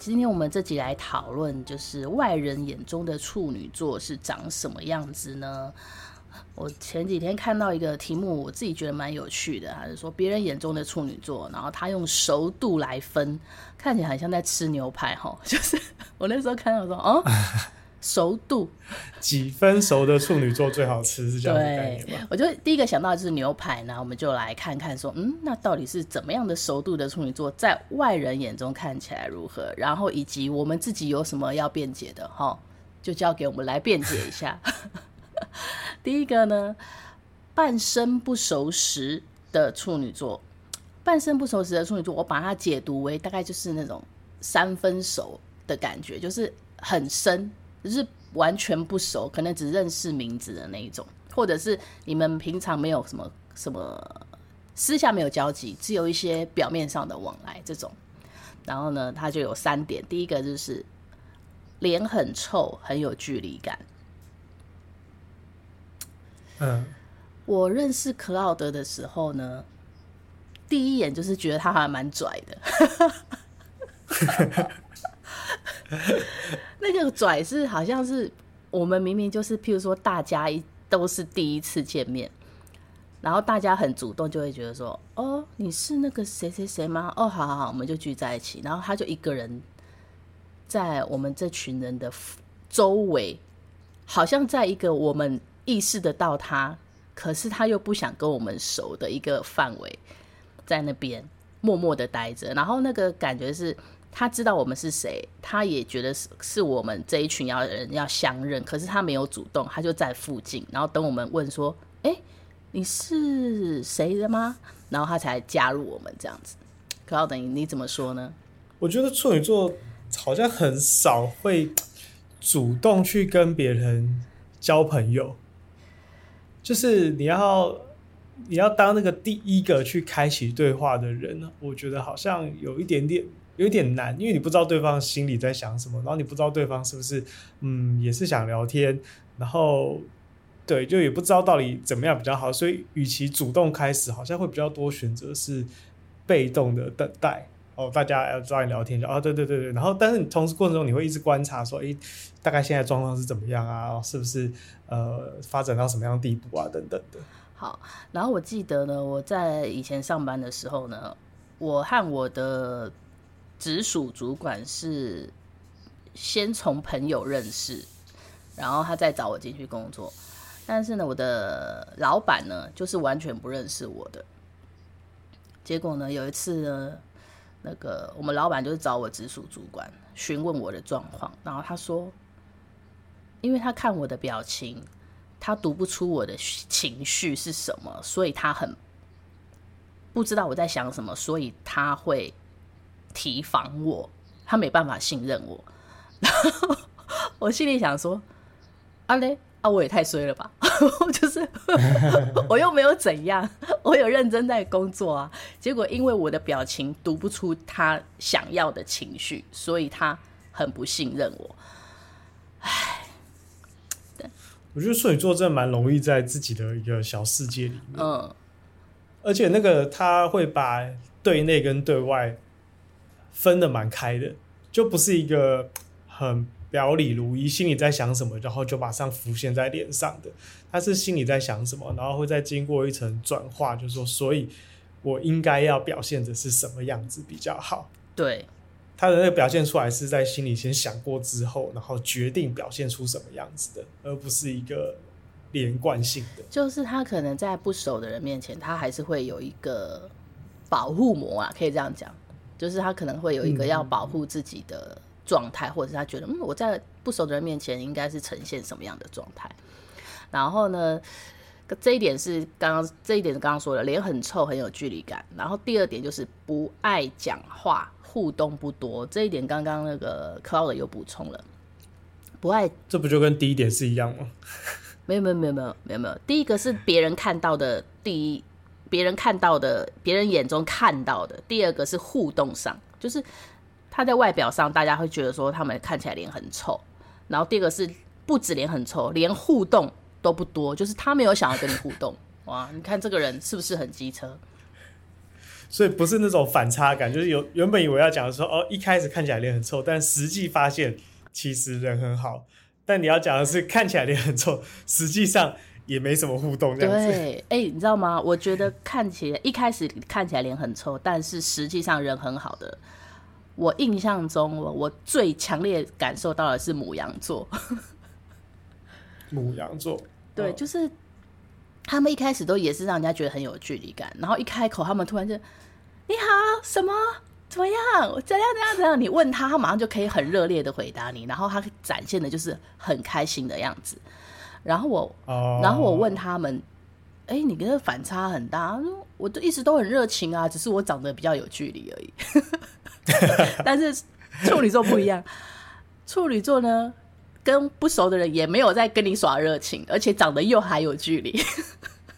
今天我们这集来讨论，就是外人眼中的处女座是长什么样子呢？我前几天看到一个题目，我自己觉得蛮有趣的，还是说别人眼中的处女座，然后他用熟度来分，看起来很像在吃牛排哈。就是 我那时候看到说，哦，熟度几分熟的处女座最好吃，是这样的概念吗？我就第一个想到就是牛排，然后我们就来看看说，嗯，那到底是怎么样的熟度的处女座，在外人眼中看起来如何？然后以及我们自己有什么要辩解的哈，就交给我们来辩解一下。第一个呢，半生不熟时的处女座，半生不熟时的处女座，我把它解读为大概就是那种三分熟的感觉，就是很深。就是完全不熟，可能只认识名字的那一种，或者是你们平常没有什么什么私下没有交集，只有一些表面上的往来这种。然后呢，他就有三点，第一个就是脸很臭，很有距离感。嗯，我认识克劳德的时候呢，第一眼就是觉得他还蛮拽的。那个拽是好像是我们明明就是，譬如说大家一都是第一次见面，然后大家很主动就会觉得说，哦，你是那个谁谁谁吗？哦，好好好，我们就聚在一起，然后他就一个人在我们这群人的周围，好像在一个我们意识得到他，可是他又不想跟我们熟的一个范围，在那边默默的待着，然后那个感觉是。他知道我们是谁，他也觉得是是我们这一群要人要相认，可是他没有主动，他就在附近，然后等我们问说：“哎、你是谁的吗？”然后他才加入我们这样子。可要等于你怎么说呢？我觉得处女座好像很少会主动去跟别人交朋友，就是你要你要当那个第一个去开启对话的人呢，我觉得好像有一点点。有点难，因为你不知道对方心里在想什么，然后你不知道对方是不是嗯也是想聊天，然后对，就也不知道到底怎么样比较好，所以与其主动开始，好像会比较多选择是被动的等待哦，大家要抓你聊天就哦，对对对对，然后但是你同时过程中你会一直观察说，诶，大概现在状况是怎么样啊？是不是呃发展到什么样地步啊？等等的。好，然后我记得呢，我在以前上班的时候呢，我和我的。直属主管是先从朋友认识，然后他再找我进去工作。但是呢，我的老板呢，就是完全不认识我的。结果呢，有一次呢，那个我们老板就是找我直属主管询问我的状况，然后他说，因为他看我的表情，他读不出我的情绪是什么，所以他很不知道我在想什么，所以他会。提防我，他没办法信任我，然 后我心里想说：“啊嘞，啊我也太衰了吧！就是我又没有怎样，我有认真在工作啊。结果因为我的表情读不出他想要的情绪，所以他很不信任我。唉，我觉得处女座真的蛮容易在自己的一个小世界里面，嗯，而且那个他会把对内跟对外。分的蛮开的，就不是一个很表里如一，心里在想什么，然后就马上浮现在脸上的。他是心里在想什么，然后会再经过一层转化，就是说，所以我应该要表现的是什么样子比较好？对，他的那个表现出来是在心里先想过之后，然后决定表现出什么样子的，而不是一个连贯性的。就是他可能在不熟的人面前，他还是会有一个保护膜啊，可以这样讲。就是他可能会有一个要保护自己的状态，嗯，或者是他觉得，嗯，我在不熟的人面前应该是呈现什么样的状态。然后呢，这一点是刚刚这一点是刚刚说的，脸很臭，很有距离感。然后第二点就是不爱讲话，互动不多。这一点刚刚那个 Cloud 又补充了，不爱，这不就跟第一点是一样吗？没有没有没有没有没有没有，第一个是别人看到的，第一，别人看到的，别人眼中看到的。第二个是互动上，就是他在外表上，大家会觉得说他们看起来脸很臭。然后第二个是不止脸很臭，连互动都不多，就是他没有想要跟你互动。哇，你看这个人是不是很机车？所以不是那种反差感，就是有原本以为要讲的说哦，一开始看起来脸很臭，但实际发现其实人很好。但你要讲的是看起来脸很臭，实际上也没什么互动这样子。对，哎、欸，你知道吗？我觉得看起来一开始看起来脸很臭，但是实际上人很好的。我印象中，我我最强烈感受到的是母羊座。母羊座，对，就是他们一开始都也是让人家觉得很有距离感，然后一开口，他们突然就你好，什么？怎么样？怎样？怎样？怎样？你问他，他马上就可以很热烈的回答你，然后他展现的就是很开心的样子。然后我，oh. 然后我问他们，哎、欸，你跟这反差很大。我都一直都很热情啊，只是我长得比较有距离而已。但是处女座不一样，处女座呢，跟不熟的人也没有在跟你耍热情，而且长得又还有距离。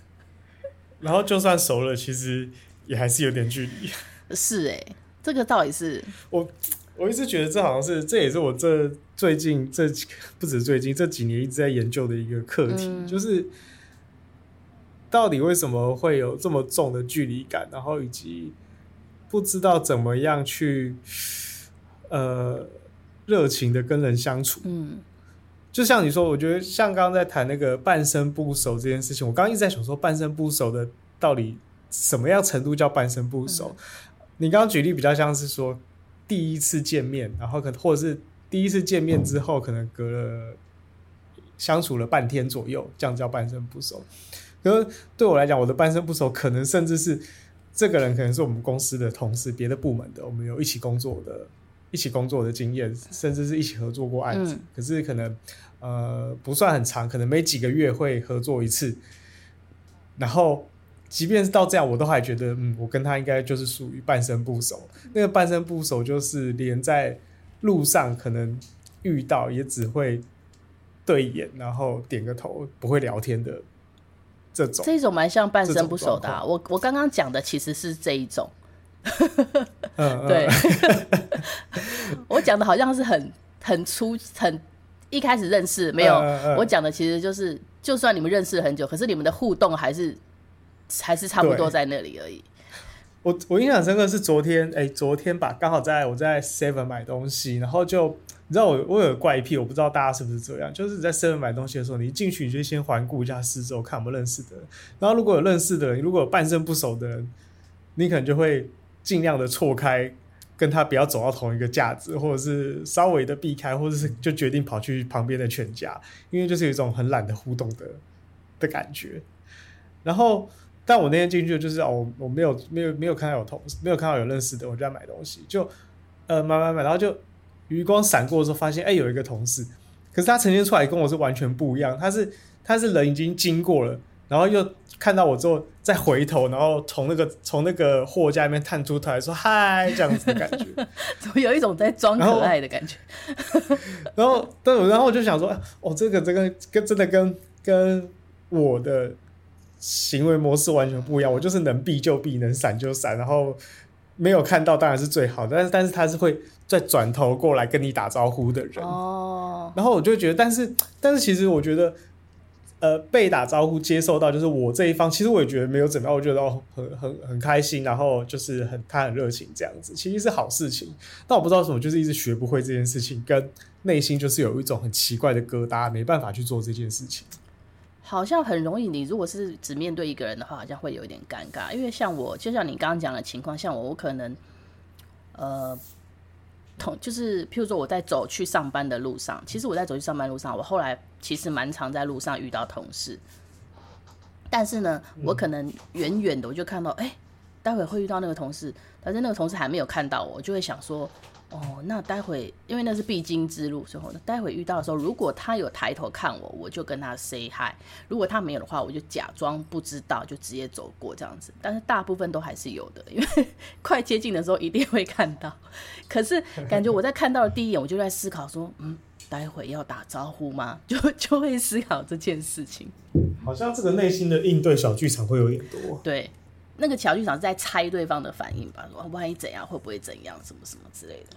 然后就算熟了，其实也还是有点距离。是哎、欸。这个到底是我，我一直觉得这好像是，这也是我这最近这不止最近这几年一直在研究的一个课题，嗯、就是到底为什么会有这么重的距离感，然后以及不知道怎么样去呃热情的跟人相处。嗯，就像你说，我觉得像刚刚在谈那个半生不熟这件事情，我刚刚一直在想说，半生不熟的到底什么样程度叫半生不熟？嗯你刚刚举例比较像是说第一次见面，然后可能或者是第一次见面之后，可能隔了相处了半天左右，这样叫半生不熟。可是对我来讲，我的半生不熟可能甚至是这个人可能是我们公司的同事，别的部门的，我们有一起工作的、一起工作的经验，甚至是一起合作过案子。嗯、可是可能呃不算很长，可能每几个月会合作一次，然后。即便是到这样，我都还觉得，嗯，我跟他应该就是属于半生不熟。那个半生不熟，就是连在路上可能遇到，也只会对眼，然后点个头，不会聊天的这种。这种蛮像半生不熟的啊。我我刚刚讲的其实是这一种。嗯，对。我讲的好像是很很粗很一开始认识没有，我讲的其实就是，就算你们认识了很久，可是你们的互动还是。还是差不多在那里而已。我我印象深刻是昨天，哎、欸，昨天吧，刚好在我在 Seven 买东西，然后就你知道我我有个怪癖，我不知道大家是不是这样，就是在 Seven 买东西的时候，你一进去你就先环顾一下四周，看有没有认识的人，然后如果有认识的人，如果有半生不熟的人，你可能就会尽量的错开，跟他不要走到同一个架子，或者是稍微的避开，或者是就决定跑去旁边的全家，因为就是有一种很懒得互动的的感觉，然后。但我那天进去就是哦，我没有没有没有看到有同事，没有看到有认识的，我就在买东西，就呃买买买，然后就余光闪过的时候，发现哎、欸、有一个同事，可是他呈现出来跟我是完全不一样，他是他是人已经经过了，然后又看到我之后再回头，然后从那个从那个货架里面探出头来说嗨这样子的感觉，怎么有一种在装可爱的感觉？然后对，然后我就想说哦，这个这个跟真的跟跟我的。行为模式完全不一样，我就是能避就避，能闪就闪，然后没有看到当然是最好的，但是但是他是会再转头过来跟你打招呼的人哦。然后我就觉得，但是但是其实我觉得，呃，被打招呼接受到就是我这一方，其实我也觉得没有怎么样，我觉得哦很很很开心，然后就是很他很热情这样子，其实是好事情。但我不知道为什么，就是一直学不会这件事情，跟内心就是有一种很奇怪的疙瘩，没办法去做这件事情。好像很容易，你如果是只面对一个人的话，好像会有一点尴尬。因为像我，就像你刚刚讲的情况，像我，我可能，呃，同就是，譬如说我在走去上班的路上，其实我在走去上班路上，我后来其实蛮常在路上遇到同事，但是呢，我可能远远的我就看到，哎、欸，待会会遇到那个同事，但是那个同事还没有看到我，我就会想说。哦，那待会因为那是必经之路，所以呢，待会遇到的时候，如果他有抬头看我，我就跟他 say hi；如果他没有的话，我就假装不知道，就直接走过这样子。但是大部分都还是有的，因为 快接近的时候一定会看到。可是感觉我在看到的第一眼，我就在思考说，嗯，待会要打招呼吗？就就会思考这件事情。好像这个内心的应对小剧场会有点多。对，那个小剧场是在猜对方的反应吧？说万一怎样，会不会怎样，什么什么之类的。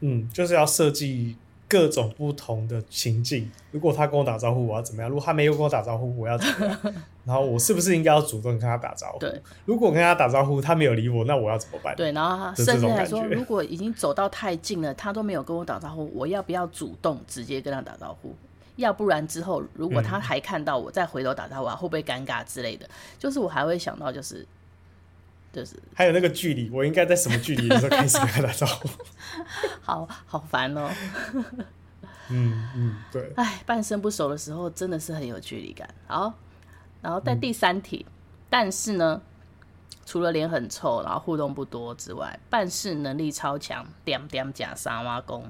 嗯，就是要设计。各种不同的情境，如果他跟我打招呼，我要怎么样？如果他没有跟我打招呼，我要怎么样？然后我是不是应该要主动跟他打招呼？对，如果跟他打招呼，他没有理我，那我要怎么办？对，然后他甚至还说，如果已经走到太近了，他都没有跟我打招呼，我要不要主动直接跟他打招呼？要不然之后如果他还看到我再回头打招呼，会不会尴尬之类的？就是我还会想到，就是。就是还有那个距离，我应该在什么距离的时候开始跟他打招呼？好好烦哦。嗯嗯，对。哎，半生不熟的时候真的是很有距离感。好，然后在第三题，嗯、但是呢，除了脸很臭，然后互动不多之外，办事能力超强，点点假三挖工。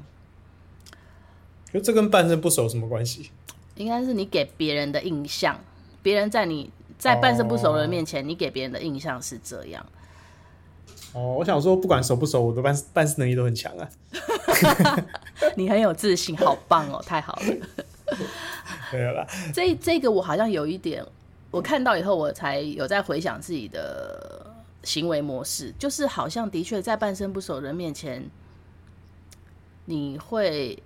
就这跟半生不熟有什么关系？应该是你给别人的印象，别人在你。在半生不熟的人面前，哦、你给别人的印象是这样。哦，我想说，不管熟不熟，我的办办事能力都很强啊。你很有自信，好棒哦，太好了。没有啦。这这个我好像有一点，我看到以后，我才有在回想自己的行为模式，就是好像的确在半生不熟的人面前，你会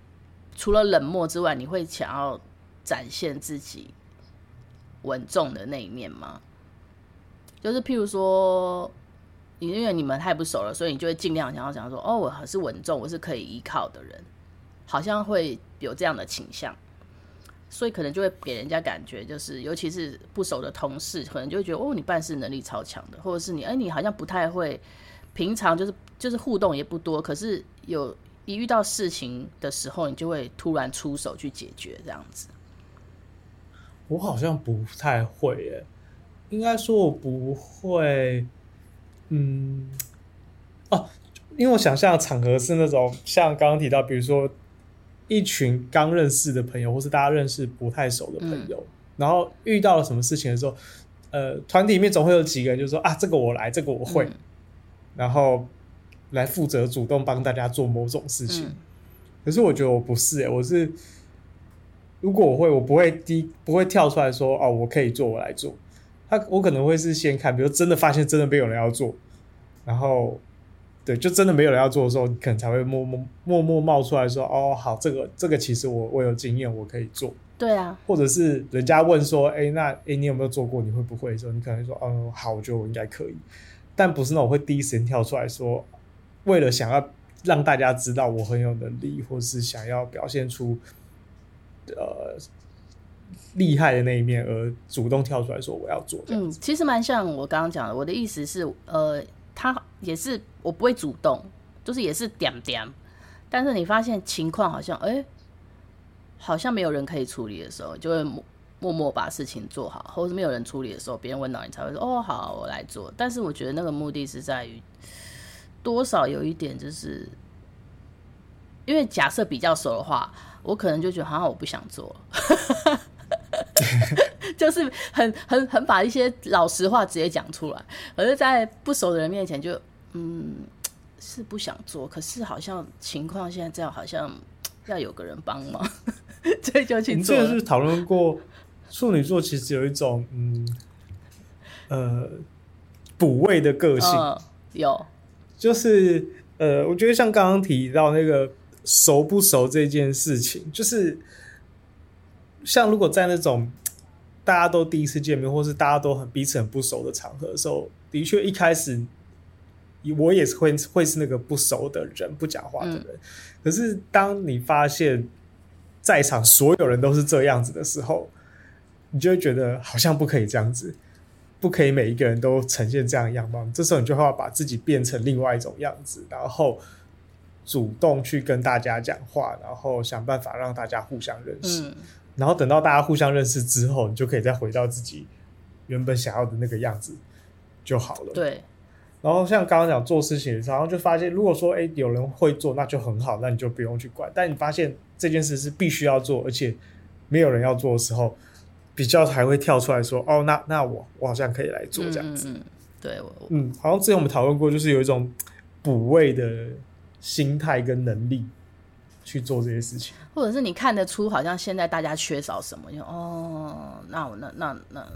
除了冷漠之外，你会想要展现自己。稳重的那一面吗？就是譬如说，因为你们太不熟了，所以你就会尽量想要讲说，哦，我是稳重，我是可以依靠的人，好像会有这样的倾向，所以可能就会给人家感觉，就是尤其是不熟的同事，可能就会觉得，哦，你办事能力超强的，或者是你，哎，你好像不太会，平常就是就是互动也不多，可是有一遇到事情的时候，你就会突然出手去解决这样子。我好像不太会耶，应该说我不会，嗯，哦，因为我想象的场合是那种像刚刚提到，比如说一群刚认识的朋友，或是大家认识不太熟的朋友，嗯、然后遇到了什么事情的时候，呃，团体里面总会有几个人就说啊，这个我来，这个我会，嗯、然后来负责主动帮大家做某种事情。嗯、可是我觉得我不是耶，我是。如果我会，我不会第，不会跳出来说哦，我可以做，我来做。他我可能会是先看，比如真的发现真的没有人要做，然后对，就真的没有人要做的时候，你可能才会默默默默冒出来说哦，好，这个这个其实我我有经验，我可以做。对啊，或者是人家问说，哎，那哎你有没有做过？你会不会的时候，你可能会说，嗯，好，我觉得我应该可以。但不是那种会第一时间跳出来说，为了想要让大家知道我很有能力，或是想要表现出。呃，厉害的那一面，而主动跳出来说我要做。嗯，其实蛮像我刚刚讲的。我的意思是，呃，他也是我不会主动，就是也是点点。但是你发现情况好像，哎、好像没有人可以处理的时候，就会默默把事情做好，或是没有人处理的时候，别人问到你才会说，哦，好，我来做。但是我觉得那个目的是在于，多少有一点，就是因为假设比较熟的话。我可能就觉得好像我不想做，就是很很很把一些老实话直接讲出来，而是在不熟的人面前就嗯是不想做，可是好像情况现在这样，好像要有个人帮忙，所以就去做。你这个是讨论过处女座其实有一种嗯呃补位的个性，嗯、有就是呃，我觉得像刚刚提到那个。熟不熟这件事情，就是像如果在那种大家都第一次见面，或是大家都很彼此很不熟的场合的时候，的确一开始我也是会会是那个不熟的人，不讲话的人。嗯、可是当你发现在场所有人都是这样子的时候，你就会觉得好像不可以这样子，不可以每一个人都呈现这样的样貌。这时候你就会要把自己变成另外一种样子，然后。主动去跟大家讲话，然后想办法让大家互相认识，嗯、然后等到大家互相认识之后，你就可以再回到自己原本想要的那个样子就好了。对。然后像刚刚讲做事情的时候，然后就发现，如果说诶有人会做，那就很好，那你就不用去管。但你发现这件事是必须要做，而且没有人要做的时候，比较才会跳出来说：“哦，那那我我好像可以来做这样子。嗯”嗯，对，嗯，好像之前我们讨论过，就是有一种补位的。心态跟能力，去做这些事情，或者是你看得出好像现在大家缺少什么，就哦，那我那那那，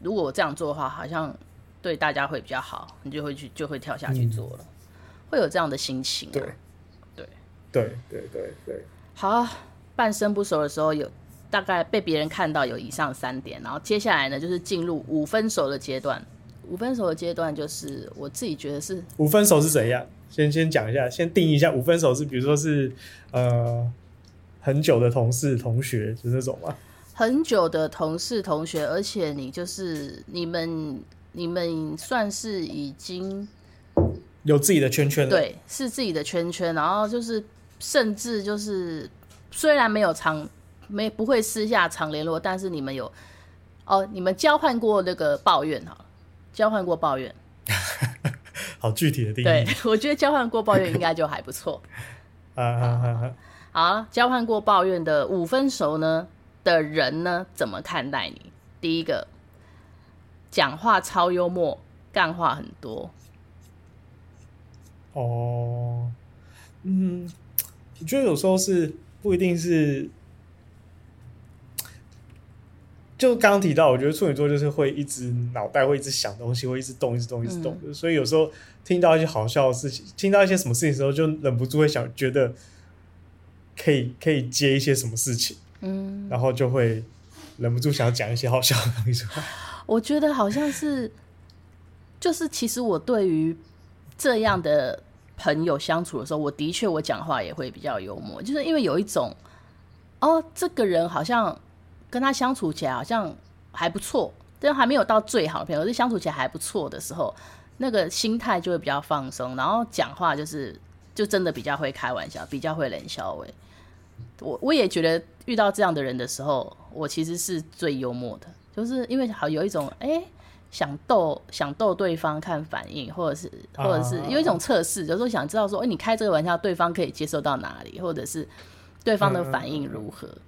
如果我这样做的话，好像对大家会比较好，你就会去就会跳下去做了，嗯、会有这样的心情、啊。对，对，对，对，对，对。好，半生不熟的时候有大概被别人看到有以上三点，然后接下来呢就是进入五分熟的阶段。五分熟的阶段就是我自己觉得是五分熟是怎样？先先讲一下，先定义一下五分熟是，比如说是呃很久的同事同学，是这种吗？很久的同事同学，而且你就是你们你们算是已经有自己的圈圈了，对，是自己的圈圈，然后就是甚至就是虽然没有常没不会私下常联络，但是你们有哦，你们交换过那个抱怨哈，交换过抱怨。好具体的定义，对，我觉得交换过抱怨应该就还不错。好，交换过抱怨的五分熟呢的人呢，怎么看待你？第一个，讲话超幽默，干话很多。哦，嗯，我觉得有时候是不一定是。就刚刚提到，我觉得处女座就是会一直脑袋会一直想东西，会一直动，一直动，一直动的。嗯、所以有时候听到一些好笑的事情，听到一些什么事情的时候，就忍不住会想，觉得可以可以接一些什么事情，嗯，然后就会忍不住想要讲一些好笑的东西。我觉得好像是，就是其实我对于这样的朋友相处的时候，我的确我讲话也会比较幽默，就是因为有一种，哦，这个人好像。跟他相处起来好像还不错，但还没有到最好的朋友，可是相处起来还不错的时候，那个心态就会比较放松，然后讲话就是就真的比较会开玩笑，比较会冷笑话。我我也觉得遇到这样的人的时候，我其实是最幽默的，就是因为好有一种哎、欸、想逗想逗对方看反应，或者是或者是有一种测试，有时候想知道说，哎、欸、你开这个玩笑，对方可以接受到哪里，或者是对方的反应如何。嗯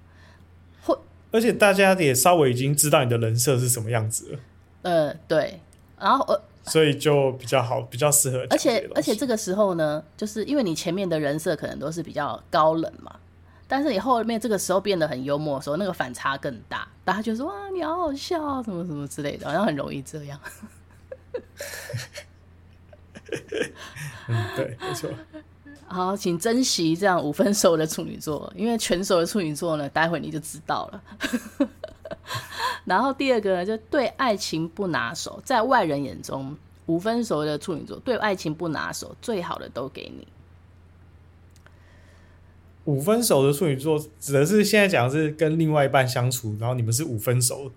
而且大家也稍微已经知道你的人设是什么样子了，呃，对，然后呃，所以就比较好，比较适合。而且而且这个时候呢，就是因为你前面的人设可能都是比较高冷嘛，但是你后面这个时候变得很幽默的时候，那个反差更大，大家就说哇，你好好笑啊，什么什么之类的，好像很容易这样。嗯，对，没错。好，请珍惜这样五分熟的处女座，因为全熟的处女座呢，待会你就知道了。然后第二个呢，就对爱情不拿手，在外人眼中，五分熟的处女座对爱情不拿手，最好的都给你。五分熟的处女座指的是现在讲的是跟另外一半相处，然后你们是五分熟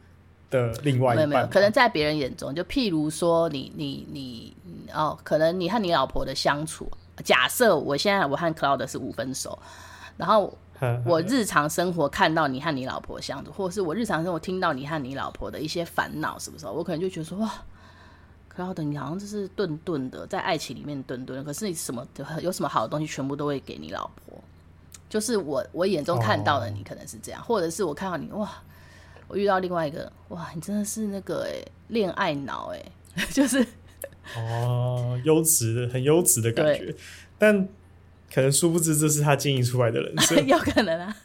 的另外一半。没有，没有，可能在别人眼中，就譬如说你你你哦，可能你和你老婆的相处。假设我现在我和 Cloud 是五分熟，然后 我日常生活看到你和你老婆相处，或者是我日常生活听到你和你老婆的一些烦恼，什么时候？我可能就觉得说哇，Cloud 你好像就是顿顿的在爱情里面顿顿，可是你什么 有什么好的东西全部都会给你老婆，就是我我眼中看到的你可能是这样，或者是我看到你哇，我遇到另外一个哇，你真的是那个哎恋爱脑哎，就是。哦，优质的，很优质的感觉，但可能殊不知这是他经营出来的人生，有可能啊，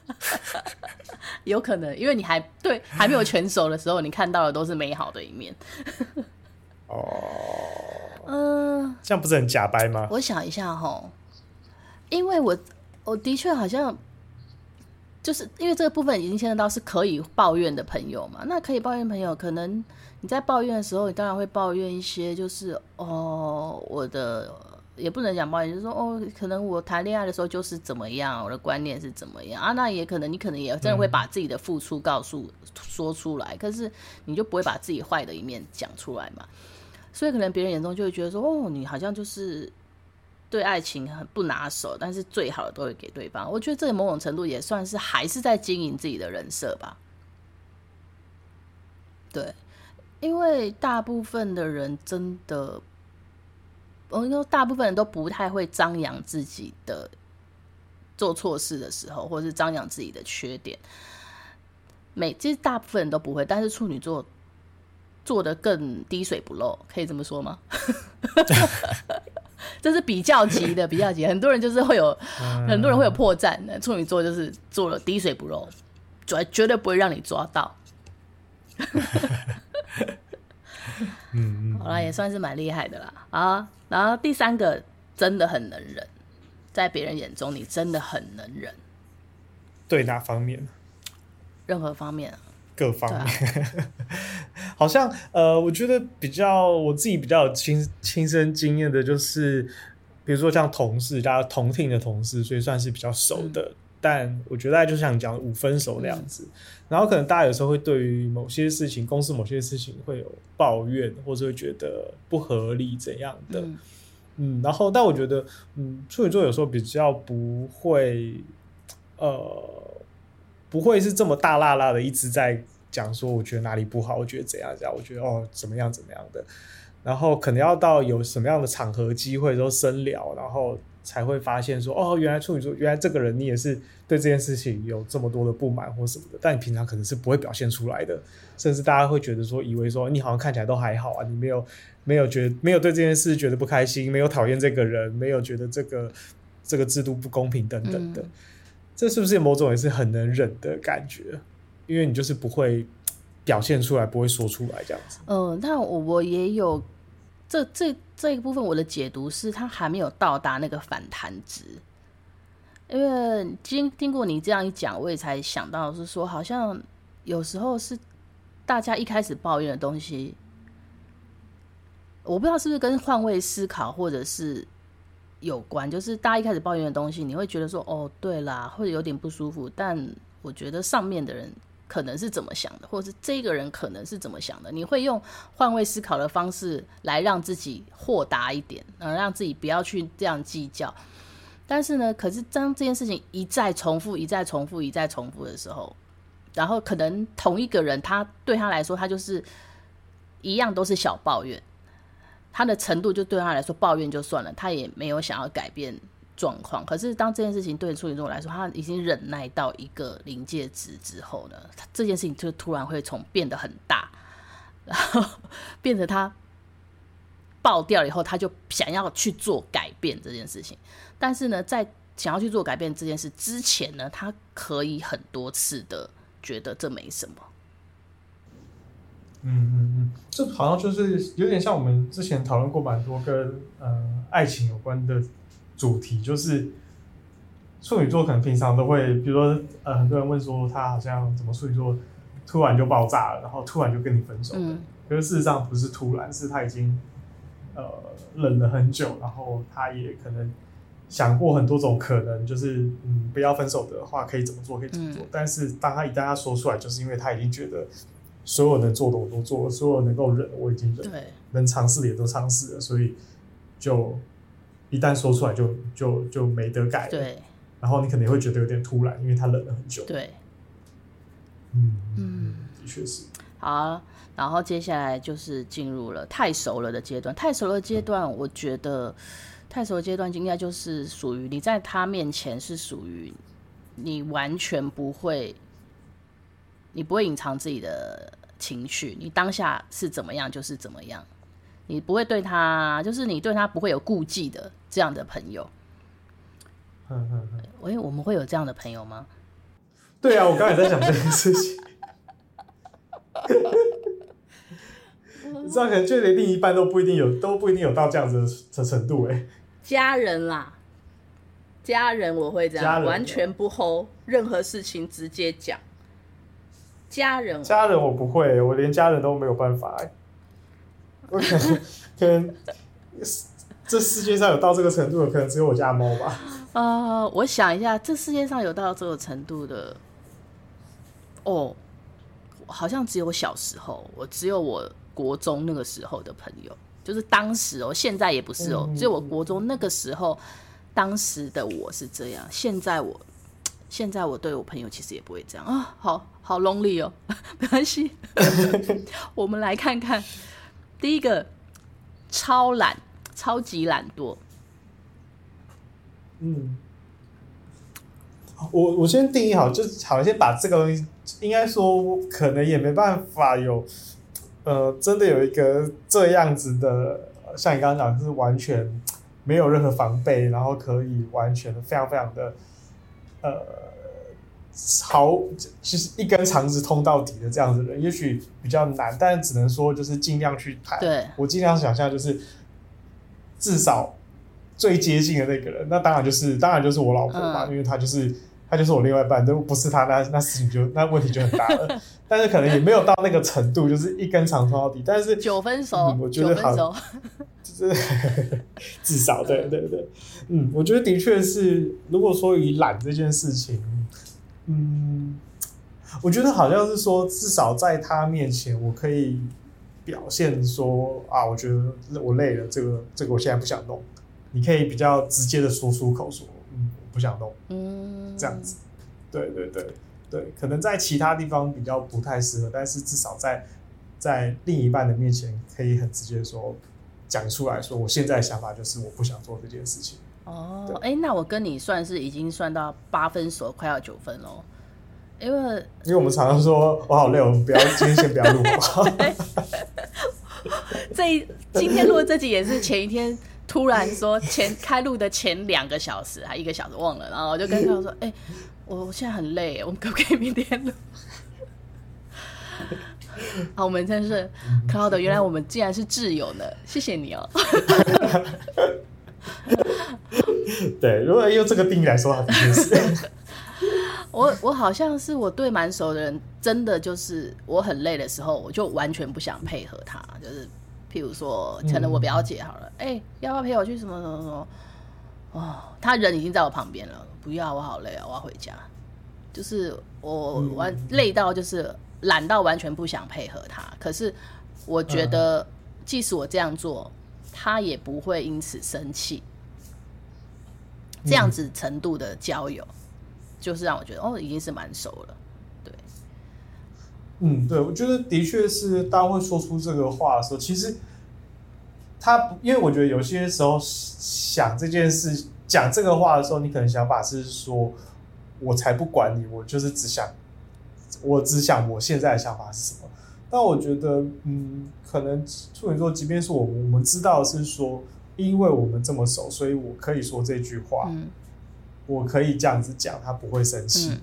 有可能，因为你还对还没有全熟的时候，你看到的都是美好的一面。哦，嗯，这样不是很假掰吗？我想一下哈，因为我我的确好像就是因为这个部分已经牵扯到是可以抱怨的朋友嘛，那可以抱怨朋友可能。你在抱怨的时候，你当然会抱怨一些，就是哦，我的也不能讲抱怨，就是说哦，可能我谈恋爱的时候就是怎么样，我的观念是怎么样啊？那也可能你可能也真的会把自己的付出告诉、说出来，可是你就不会把自己坏的一面讲出来嘛？所以可能别人眼中就会觉得说，哦，你好像就是对爱情很不拿手，但是最好的都会给对方。我觉得这个某种程度也算是还是在经营自己的人设吧，对。因为大部分的人真的，我说大部分人都不太会张扬自己的做错事的时候，或者是张扬自己的缺点。每其实大部分人都不会，但是处女座做的更滴水不漏，可以这么说吗？这是比较级的，比较级。很多人就是会有，嗯、很多人会有破绽的。处女座就是做了滴水不漏，绝绝对不会让你抓到。嗯，好了，也算是蛮厉害的啦。啊，然后第三个真的很能忍，在别人眼中你真的很能忍。对哪方面？任何方面。各方面，啊、好像呃，我觉得比较我自己比较有亲亲身经验的，就是比如说像同事，大家同听的同事，所以算是比较熟的。嗯、但我觉得大家就像讲五分熟那样子，嗯、然后可能大家有时候会对于某些事情，公司某些事情会有抱怨，或者会觉得不合理怎样的。嗯，嗯，然后但我觉得，嗯，处女座有时候比较不会，呃。不会是这么大剌剌的一直在讲说，我觉得哪里不好，我觉得怎样怎样，我觉得哦怎么样怎么样的，然后可能要到有什么样的场合机会都深聊，然后才会发现说哦，原来处女座，原来这个人你也是对这件事情有这么多的不满或什么的，但你平常可能是不会表现出来的，甚至大家会觉得说，以为说你好像看起来都还好啊，你没有没有觉得没有对这件事觉得不开心，没有讨厌这个人，没有觉得这个这个制度不公平等等的。这是不是某种也是很能忍的感觉？因为你就是不会表现出来，不会说出来这样子。嗯，那我我也有这这这一部分，我的解读是他还没有到达那个反弹值。因为经经过你这样一讲，我也才想到是说，好像有时候是大家一开始抱怨的东西，我不知道是不是跟换位思考，或者是。有关，就是大家一开始抱怨的东西，你会觉得说，哦，对啦，或者有点不舒服。但我觉得上面的人可能是怎么想的，或者是这个人可能是怎么想的。你会用换位思考的方式来让自己豁达一点，呃，让自己不要去这样计较。但是呢，可是当这件事情一再重复、一再重复、一再重复的时候，然后可能同一个人，他对他来说，他就是一样都是小抱怨。他的程度就对他来说抱怨就算了，他也没有想要改变状况。可是当这件事情对处女座来说，他已经忍耐到一个临界值之后呢，这件事情就突然会从变得很大，然后 变得他爆掉以后，他就想要去做改变这件事情。但是呢，在想要去做改变这件事之前呢，他可以很多次的觉得这没什么。嗯嗯嗯，这好像就是有点像我们之前讨论过蛮多跟呃爱情有关的主题，就是处女座可能平常都会，比如说呃很多人问说他好像怎么处女座突然就爆炸了，然后突然就跟你分手了，嗯、可是事实上不是突然，是他已经呃忍了很久，然后他也可能想过很多种可能，就是嗯不要分手的话可以怎么做可以怎么做，嗯、但是当他一旦他说出来，就是因为他已经觉得。所有能做的我都做了，所有能够忍我已经忍，对能尝试的也都尝试了，所以就一旦说出来就就就没得改了。对，然后你可能会觉得有点突然，因为他忍了很久。对，嗯嗯，的确是。好，然后接下来就是进入了太熟了的阶段。太熟了阶段，我觉得太熟的阶段应该就是属于你在他面前是属于你完全不会。你不会隐藏自己的情绪，你当下是怎么样就是怎么样，你不会对他，就是你对他不会有顾忌的这样的朋友。嗯嗯嗯，喂，我们会有这样的朋友吗？对啊，我刚才在想这件事情。你知道，可能就连另一半都不一定有，都不一定有到这样子的程度哎。家人啦，家人我会这样，完全不 hold 任何事情直接讲。家人，家人我不会，我连家人都没有办法。我可能 可能这世界上有到这个程度的，可能只有我家猫吧。呃，我想一下，这世界上有到这个程度的，哦，好像只有小时候，我只有我国中那个时候的朋友，就是当时哦，现在也不是哦，只有我国中那个时候，当时的我是这样，现在我。现在我对我朋友其实也不会这样。啊，好好 lonely 哦，没关系，我们来看看第一个超懒，超级懒惰。嗯，我我先定义好，就是好，先把这个东西，应该说可能也没办法有，呃，真的有一个这样子的，像你刚刚讲，是完全没有任何防备，然后可以完全非常非常的呃，好，其实一根肠子通到底的这样子的人，也许比较难，但只能说就是尽量去谈。对，我尽量想象就是至少最接近的那个人，那当然就是当然就是我老婆嘛，嗯、因为她就是。她就是我另外一半，如果不是她，那那事情就那问题就很大了。但是可能也没有到那个程度，就是一根肠通到底。但是九分熟，嗯、我觉得好，就是至少对对对，嗯，我觉得的确是。如果说以懒这件事情，嗯，我觉得好像是说，至少在他面前，我可以表现说啊，我觉得我累了，这个这个我现在不想弄。你可以比较直接的说出口说嗯。不想弄，嗯，这样子，对对对对，可能在其他地方比较不太适合，但是至少在在另一半的面前，可以很直接说讲出来说，我现在的想法就是我不想做这件事情。哦，哎对，那我跟你算是已经算到八分熟，快要九分喽，因为因为我们常常说我好累，我们不要今天先不要录好。这一今天录的这集也是前一天。突然说前开录的前两个小时还一个小时忘了，然后我就跟他说：“哎、欸，我现在很累，我们可不可以明天录？” 好，我们真是可好的，原来我们竟然是挚友呢，谢谢你哦。对，如果用这个定义来说，的确是。我我好像是我对蛮熟的人，真的就是我很累的时候，我就完全不想配合他，就是。譬如说，可能我表姐好了，哎、嗯欸，要不要陪我去什么什么什么？哦，他人已经在我旁边了，不要，我好累啊，我要回家。就是我完累到，就是懒到完全不想配合他。可是我觉得，即使我这样做，他也不会因此生气。这样子程度的交友，就是让我觉得哦，已经是蛮熟了。对嗯，对，我觉得的确是，当会说出这个话的时候，其实他不，因为我觉得有些时候想这件事，讲这个话的时候，你可能想法是说，我才不管你，我就是只想，我只想我现在的想法是什么。但我觉得，嗯，可能处女座，即便是我们，我们知道是说，因为我们这么熟，所以我可以说这句话，嗯，我可以这样子讲，他不会生气。嗯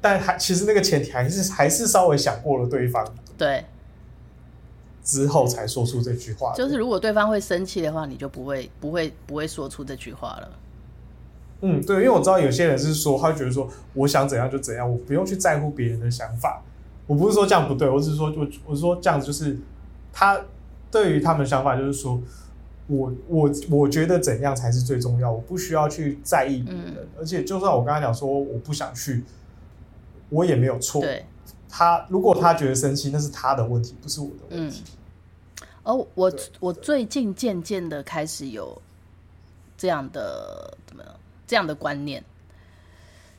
但还其实那个前提还是还是稍微想过了对方，对，之后才说出这句话。就是如果对方会生气的话，你就不会不会不会说出这句话了。嗯，对，因为我知道有些人是说，他会觉得说，我想怎样就怎样，我不用去在乎别人的想法。我不是说这样不对，我只是说，我我是说这样子就是他对于他们的想法就是说，我我我觉得怎样才是最重要，我不需要去在意别人，嗯、而且就算我刚才讲说我不想去。我也没有错。对，他如果他觉得生气，那是他的问题，不是我的问题。嗯，哦，我我最近渐渐的开始有这样的怎么样这样的观念，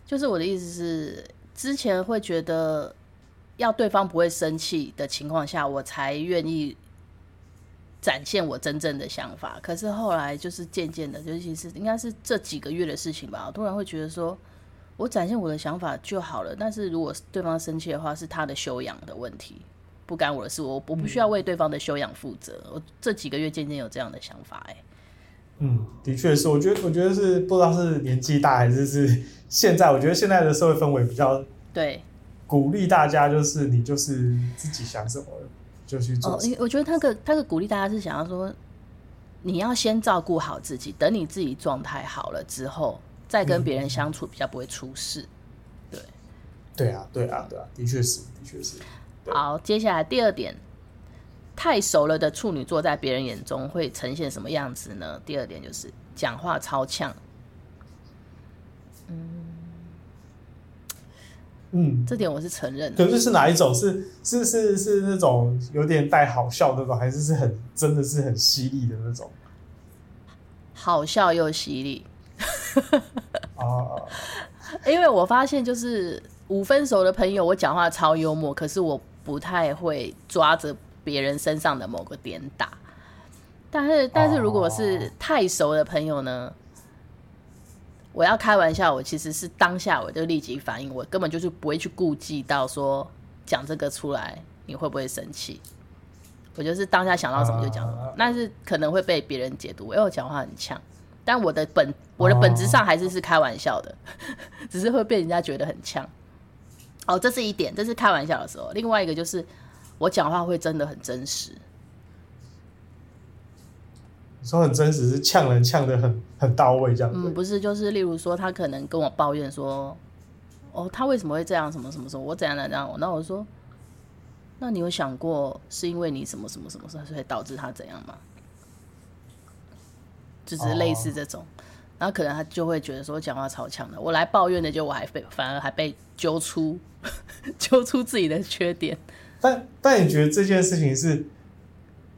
就是我的意思是，之前会觉得要对方不会生气的情况下，我才愿意展现我真正的想法。可是后来就是渐渐的，尤其是应该是这几个月的事情吧，我突然会觉得说。我展现我的想法就好了，但是如果对方生气的话，是他的修养的问题，不干我的事，我我不需要为对方的修养负责。嗯、我这几个月渐渐有这样的想法、欸，哎，嗯，的确是，我觉得，我觉得是不知道是年纪大还是是现在，我觉得现在的社会氛围比较对，鼓励大家就是你就是自己想什么就去做。哦，我觉得他个他个鼓励大家是想要说，你要先照顾好自己，等你自己状态好了之后。再跟别人相处比较不会出事，对，对啊，对啊，对啊，的确是，的确是。好，接下来第二点，太熟了的处女座在别人眼中会呈现什么样子呢？第二点就是讲话超呛，嗯嗯，这点我是承认的。可是是哪一种？是是是是那种有点带好笑的那种，还是是很真的是很犀利的那种？好笑又犀利。哦，因为我发现就是五分熟的朋友，我讲话超幽默，可是我不太会抓着别人身上的某个点打。但是，但是如果是太熟的朋友呢，我要开玩笑，我其实是当下我就立即反应，我根本就是不会去顾忌到说讲这个出来你会不会生气。我就是当下想到什么就讲什么，啊、但是可能会被别人解读，因为我讲话很呛，但我的本我的本质上还是是开玩笑的，哦、只是会被人家觉得很呛。哦，这是一点，这是开玩笑的时候。另外一个就是我讲话会真的很真实。你说很真实是呛人呛的很很到位这样子？嗯，不是，就是例如说他可能跟我抱怨说，哦，他为什么会这样？什么什么什么？我怎样怎样？那我说。那你有想过是因为你什么什么什么事，所以导致他怎样吗？就是类似这种，oh. 然后可能他就会觉得说我讲话超强的，我来抱怨的，就我还被反而还被揪出 揪出自己的缺点。但但你觉得这件事情是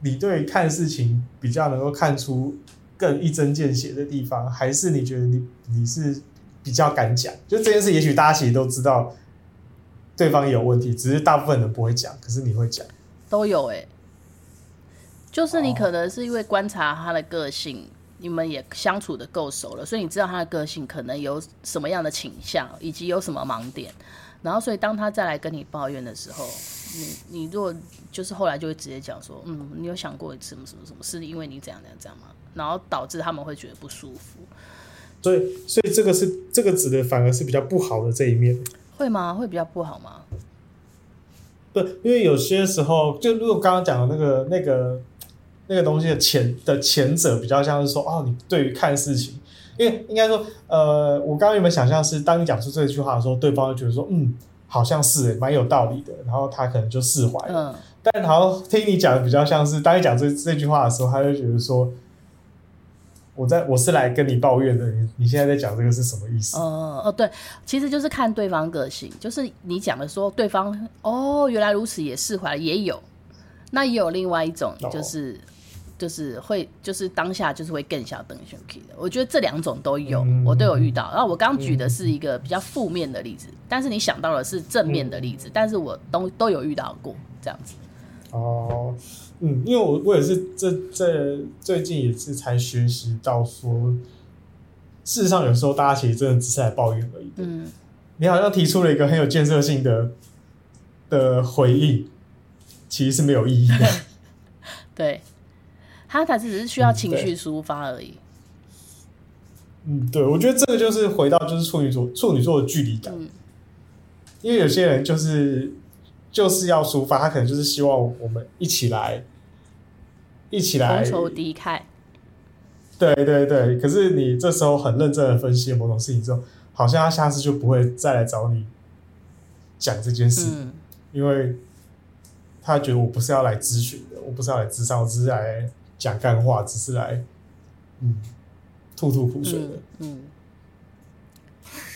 你对看事情比较能够看出更一针见血的地方，还是你觉得你你是比较敢讲？就这件事，也许大家其实都知道。对方有问题，只是大部分人不会讲，可是你会讲，都有哎、就是你可能是因为观察他的个性，你们也相处得够熟了，所以你知道他的个性可能有什么样的倾向，以及有什么盲点，然后所以当他再来跟你抱怨的时候，你你如果就是后来就会直接讲说，嗯，你有想过什么什么什么，是因为你怎样怎样怎样吗？然后导致他们会觉得不舒服，所以所以这个是这个指的反而是比较不好的这一面。会吗？会比较不好吗？不，因为有些时候，就如果刚刚讲的那个、那个、那个东西的前的前者，比较像是说，哦，你对于看事情，因为应该说，呃，我刚刚有没有想象是，当你讲出这句话的时候，对方就觉得说，嗯，好像是蛮有道理的，然后他可能就释怀了。嗯。但好像听你讲的比较像是，当你讲这这句话的时候，他就觉得说。我在我是来跟你抱怨的，你你现在在讲这个是什么意思？哦哦，对，其实就是看对方个性，就是你讲的说对方哦，原来如此也释怀也有，那也有另外一种就是、哦、就是会就是当下就是会更小登选 key 的，我觉得这两种都有，嗯、我都有遇到。然后我刚举的是一个比较负面的例子，嗯、但是你想到的是正面的例子，嗯、但是我都都有遇到过这样子。哦。嗯，因为我我也是这这最近也是才学习到说，事实上有时候大家其实真的只是来抱怨而已。嗯，你好像提出了一个很有建设性的的回应，其实是没有意义的。对，他才是只是需要情绪抒发而已。嗯，对，我觉得这个就是回到就是处女座处女座的距离感，嗯，因为有些人就是。就是要抒发，他可能就是希望我们一起来，一起来同仇敌忾。对对对，可是你这时候很认真的分析某种事情之后，好像他下次就不会再来找你讲这件事，嗯、因为他觉得我不是要来咨询的，我不是要来咨商，我只是来讲干话，只是来嗯吐吐苦水的。嗯。嗯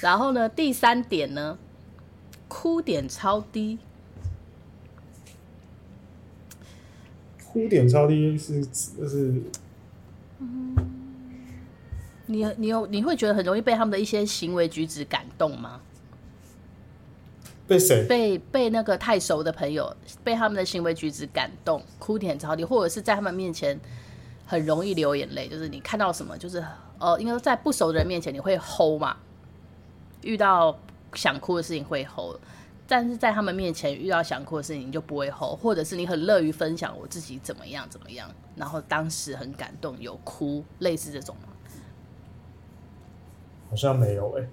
然后呢，第三点呢，哭点超低。哭点超低是指的是，嗯，你你有你会觉得很容易被他们的一些行为举止感动吗？被谁？被被那个太熟的朋友被他们的行为举止感动，哭点超低，或者是在他们面前很容易流眼泪，就是你看到什么，就是呃，应该在不熟的人面前你会 hold 嘛，遇到想哭的事情会 hold。但是在他们面前遇到想哭的事情，你就不会吼，或者是你很乐于分享我自己怎么样怎么样，然后当时很感动有哭，类似这种吗？好像没有诶、欸，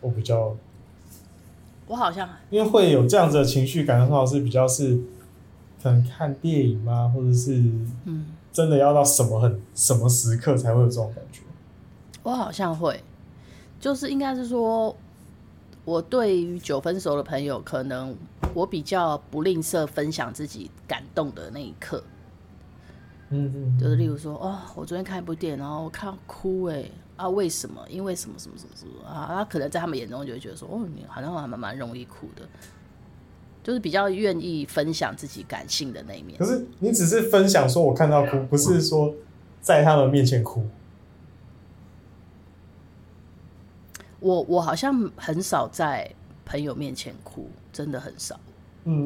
我比较，我好像因为会有这样子的情绪感的话，是比较是可能看电影吗，或者是嗯，真的要到什么很什么时刻才会有这种感觉？我好像会，就是应该是说。我对于九分熟的朋友，可能我比较不吝啬分享自己感动的那一刻。嗯嗯，就是例如说，哦，我昨天看一部电影，然后我看到哭，哎，啊，为什么？因为什么什么什么什么啊？他可能在他们眼中就会觉得说，哦，你好像还蛮蛮容易哭的，就是比较愿意分享自己感性的那一面。可是你只是分享说我看到哭，不是说在他们面前哭。我我好像很少在朋友面前哭，真的很少。嗯，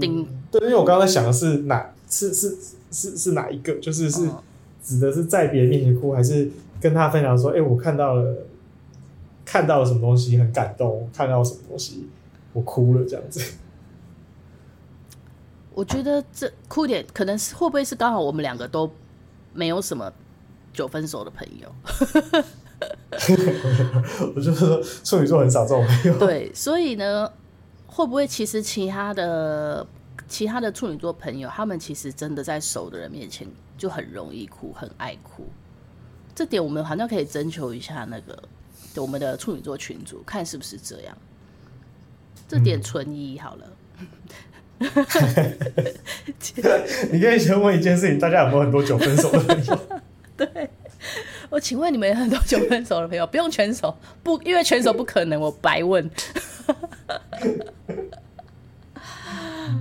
对，因为我刚才想的是哪是是是是哪一个，就是是指的是在别人面前哭，还是跟他分享说，哎、欸，我看到了看到了什么东西很感动，看到什么东西我哭了这样子。我觉得这哭点可能是会不会是刚好我们两个都没有什么久分手的朋友。我就是说处女座很少这种朋友。对，所以呢，会不会其实其他的其他的处女座朋友，他们其实真的在熟的人面前就很容易哭，很爱哭。这点我们好像可以征求一下那个我们的处女座群主，看是不是这样。这点存疑好了。嗯、你可以先问一件事情：大家有没有很多久分手的朋友？对。我请问你们有很多久分手的朋友？不用全熟，不，因为全熟不可能，我白问。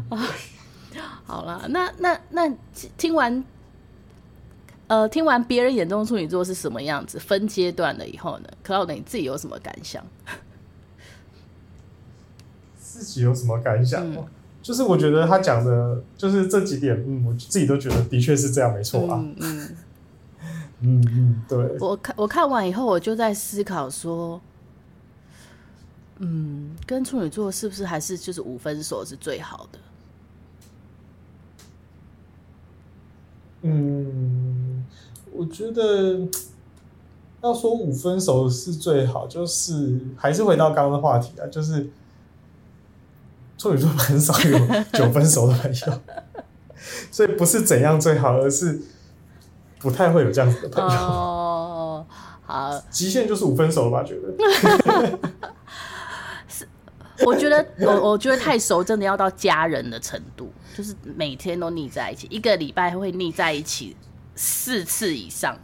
啊，好了，那那那听完，呃，听完别人眼中的处女座是什么样子，分阶段了以后呢？Cloud，你自己有什么感想？自己有什么感想？嗯、就是我觉得他讲的，就是这几点，嗯，我自己都觉得的确是这样，没错啊。嗯。嗯嗯嗯，对。我看我看完以后，我就在思考说，嗯，跟处女座是不是还是就是五分熟是最好的？嗯，我觉得要说五分熟是最好，就是还是回到刚刚的话题啊，就是处女座很少有 九分熟的朋友，所以不是怎样最好，而是。不太会有这样子的朋友哦，好，极限就是五分熟吧？觉得是，我觉得我我觉得太熟，真的要到家人的程度，就是每天都腻在一起，一个礼拜会腻在一起四次以上，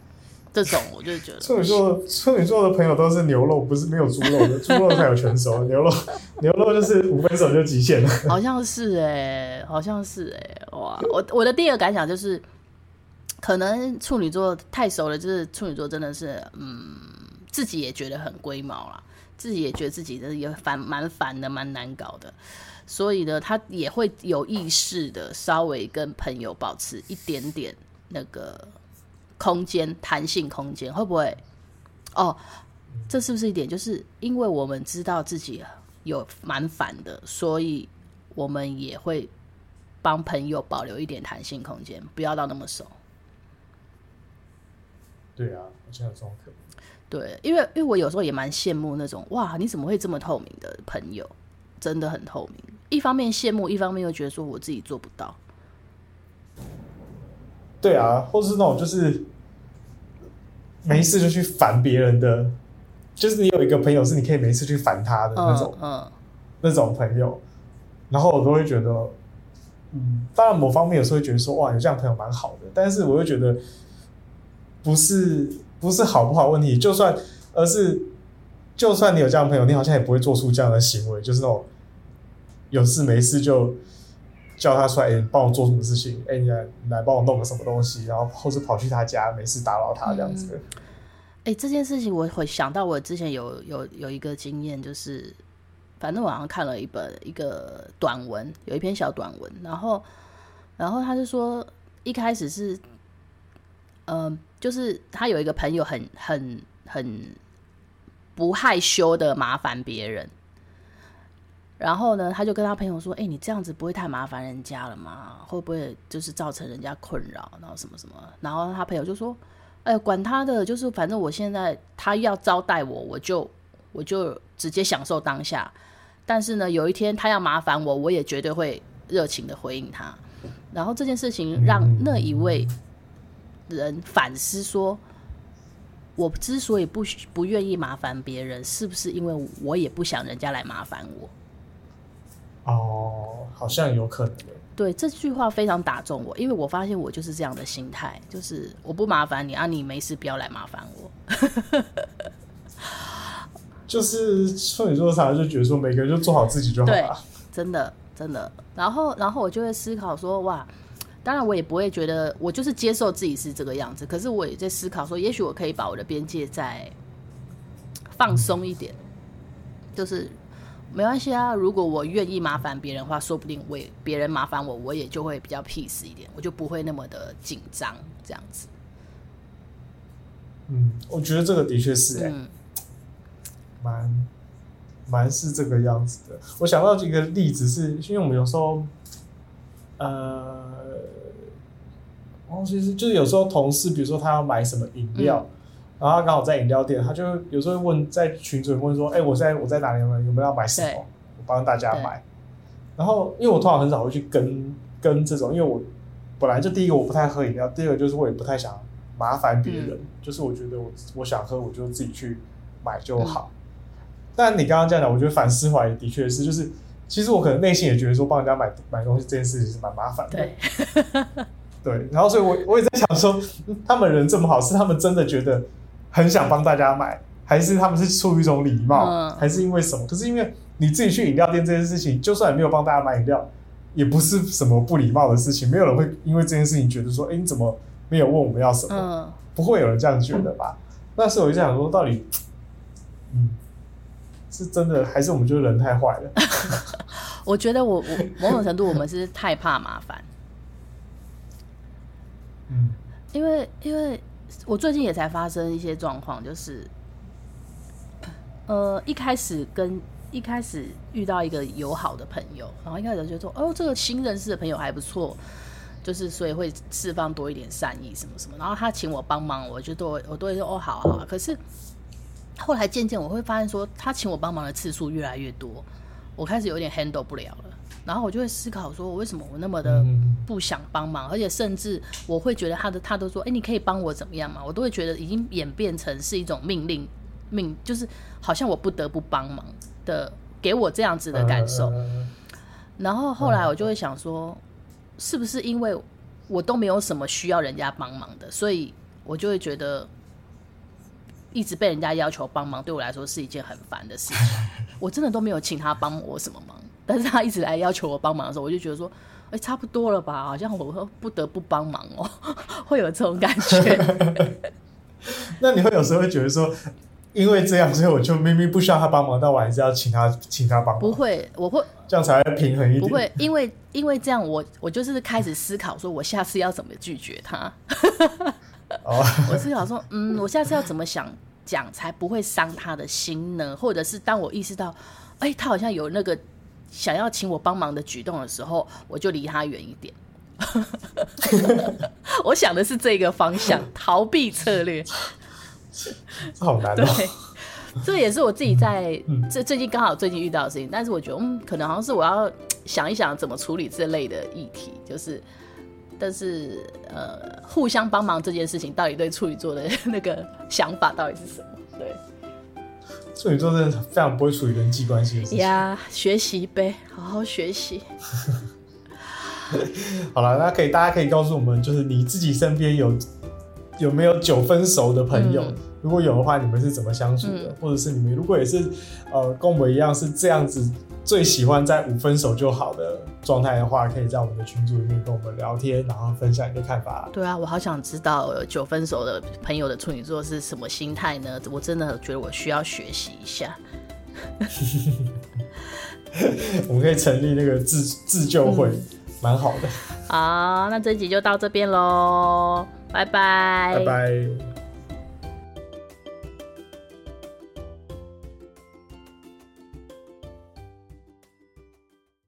这种我就觉得处女座处女座的朋友都是牛肉，不是没有猪肉的，猪肉才有全熟，牛肉牛肉就是五分熟就极限了，好像是哎、欸，好像是哎、欸，哇，我我的第二个感想就是。可能处女座太熟了，就是处女座真的是，嗯，自己也觉得很龟毛啦，自己也觉得自己的也烦，蛮烦的，蛮难搞的，所以呢，他也会有意识的稍微跟朋友保持一点点那个空间，弹性空间，会不会？哦，这是不是一点？就是因为我们知道自己有蛮烦的，所以我们也会帮朋友保留一点弹性空间，不要到那么熟。对啊，好像有这种可能。对，因为因为我有时候也蛮羡慕那种哇，你怎么会这么透明的朋友，真的很透明。一方面羡慕，一方面又觉得说我自己做不到。对啊，或是那种就是没事就去烦别人的，就是你有一个朋友是你可以没事去烦他的那种，嗯，嗯，那种朋友，然后我都会觉得，嗯，当然某方面有时候会觉得说哇，有这样朋友蛮好的，但是我又觉得。不是不是好不好问题，就算而是就算你有这样的朋友，你好像也不会做出这样的行为，就是那种有事没事就叫他出来，哎、帮我做什么事情？哎、你来你来帮我弄个什么东西，然后或是跑去他家，没事打扰他这样子。哎、这件事情我会想到，我之前有有有一个经验，就是反正网上看了一本一个短文，有一篇小短文，然后然后他就说一开始是嗯。就是他有一个朋友很很很不害羞的麻烦别人，然后呢，他就跟他朋友说：“哎、你这样子不会太麻烦人家了吗？会不会就是造成人家困扰？然后什么什么？”然后他朋友就说：“哎、管他的，就是反正我现在他要招待我，我就我就直接享受当下。但是呢，有一天他要麻烦我，我也绝对会热情的回应他。然后这件事情让那一位。”人反思说：“我之所以不不愿意麻烦别人，是不是因为我也不想人家来麻烦我？”哦，好像有可能。对，这句话非常打中我，因为我发现我就是这样的心态，就是我不麻烦你啊，你没事不要来麻烦我。就是处女座常常就觉得说，每个人就做好自己就好了。真的真的。然后然后我就会思考说：“哇。”当然，我也不会觉得我就是接受自己是这个样子。可是我也在思考说，也许我可以把我的边界再放松一点，就是没关系啊。如果我愿意麻烦别人的话，说不定为别人麻烦我，我也就会比较 peace 一点，我就不会那么的紧张这样子。嗯，我觉得这个的确是哎、欸，蛮蛮、嗯、是这个样子的。我想到一个例子是，是因为我们有时候。呃，其实就是有时候同事，比如说他要买什么饮料，嗯、然后他刚好在饮料店，他就有时候会问在群组里问说：“哎、欸，我在我在哪里？有没有有没有要买什么？我帮大家买。”然后因为我通常很少会去跟跟这种，因为我本来就第一个我不太喝饮料，第二个就是我也不太想麻烦别人，嗯、就是我觉得我我想喝我就自己去买就好。嗯、但你刚刚这样讲，我觉得反思怀疑的确是就是。其实我可能内心也觉得说帮人家买买东西这件事情是蛮麻烦的，对，对。然后所以我，我我也在想说，他们人这么好，是他们真的觉得很想帮大家买，还是他们是出于一种礼貌，嗯、还是因为什么？可是因为你自己去饮料店这件事情，就算你没有帮大家买饮料，也不是什么不礼貌的事情，没有人会因为这件事情觉得说，哎，你怎么没有问我们要什么？嗯、不会有人这样觉得吧？那时候我就想说，到底，嗯。是真的，还是我们就是人太坏了？我觉得我我某种程度我们是太怕麻烦。嗯，因为因为我最近也才发生一些状况，就是呃一开始跟一开始遇到一个友好的朋友，然后一开始就说哦这个新认识的朋友还不错，就是所以会释放多一点善意什么什么，然后他请我帮忙，我就都我都会说哦好好，可是。后来渐渐我会发现，说他请我帮忙的次数越来越多，我开始有点 handle 不了了。然后我就会思考，说我为什么我那么的不想帮忙，而且甚至我会觉得他的他都说，哎，你可以帮我怎么样嘛？我都会觉得已经演变成是一种命令，命就是好像我不得不帮忙的，给我这样子的感受。然后后来我就会想说，是不是因为我都没有什么需要人家帮忙的，所以我就会觉得。一直被人家要求帮忙，对我来说是一件很烦的事情。我真的都没有请他帮我什么忙，但是他一直来要求我帮忙的时候，我就觉得说，哎、欸，差不多了吧？好像我不得不帮忙哦，会有这种感觉。那你会有时候会觉得说，因为这样，所以我就明明不需要他帮忙，但我还是要请他，请他帮忙。不会，我会这样才会平衡一点。不会，因为因为这样我，我我就是开始思考，说我下次要怎么拒绝他。哦，我是想说，嗯，我下次要怎么想讲才不会伤他的心呢？或者是当我意识到，哎、欸，他好像有那个想要请我帮忙的举动的时候，我就离他远一点。我想的是这个方向，逃避策略。好难哦。对，这也是我自己在这最近刚好最近遇到的事情，但是我觉得，嗯，可能好像是我要想一想怎么处理这类的议题，就是。但是，呃，互相帮忙这件事情，到底对处女座的那个想法到底是什么？对，处女座真的非常不会处理人际关系的事情呀。学习呗，好好学习。好了，那可以，大家可以告诉我们，就是你自己身边有有没有九分熟的朋友？嗯、如果有的话，你们是怎么相处的？嗯、或者是你们如果也是呃，跟我们一样是这样子？最喜欢在五分熟就好的状态的话，可以在我们的群组里面跟我们聊天，然后分享你的看法。对啊，我好想知道九分熟的朋友的处女座是什么心态呢？我真的觉得我需要学习一下。我们可以成立那个自自救会，蛮、嗯、好的。好，那这集就到这边喽，拜拜，拜拜。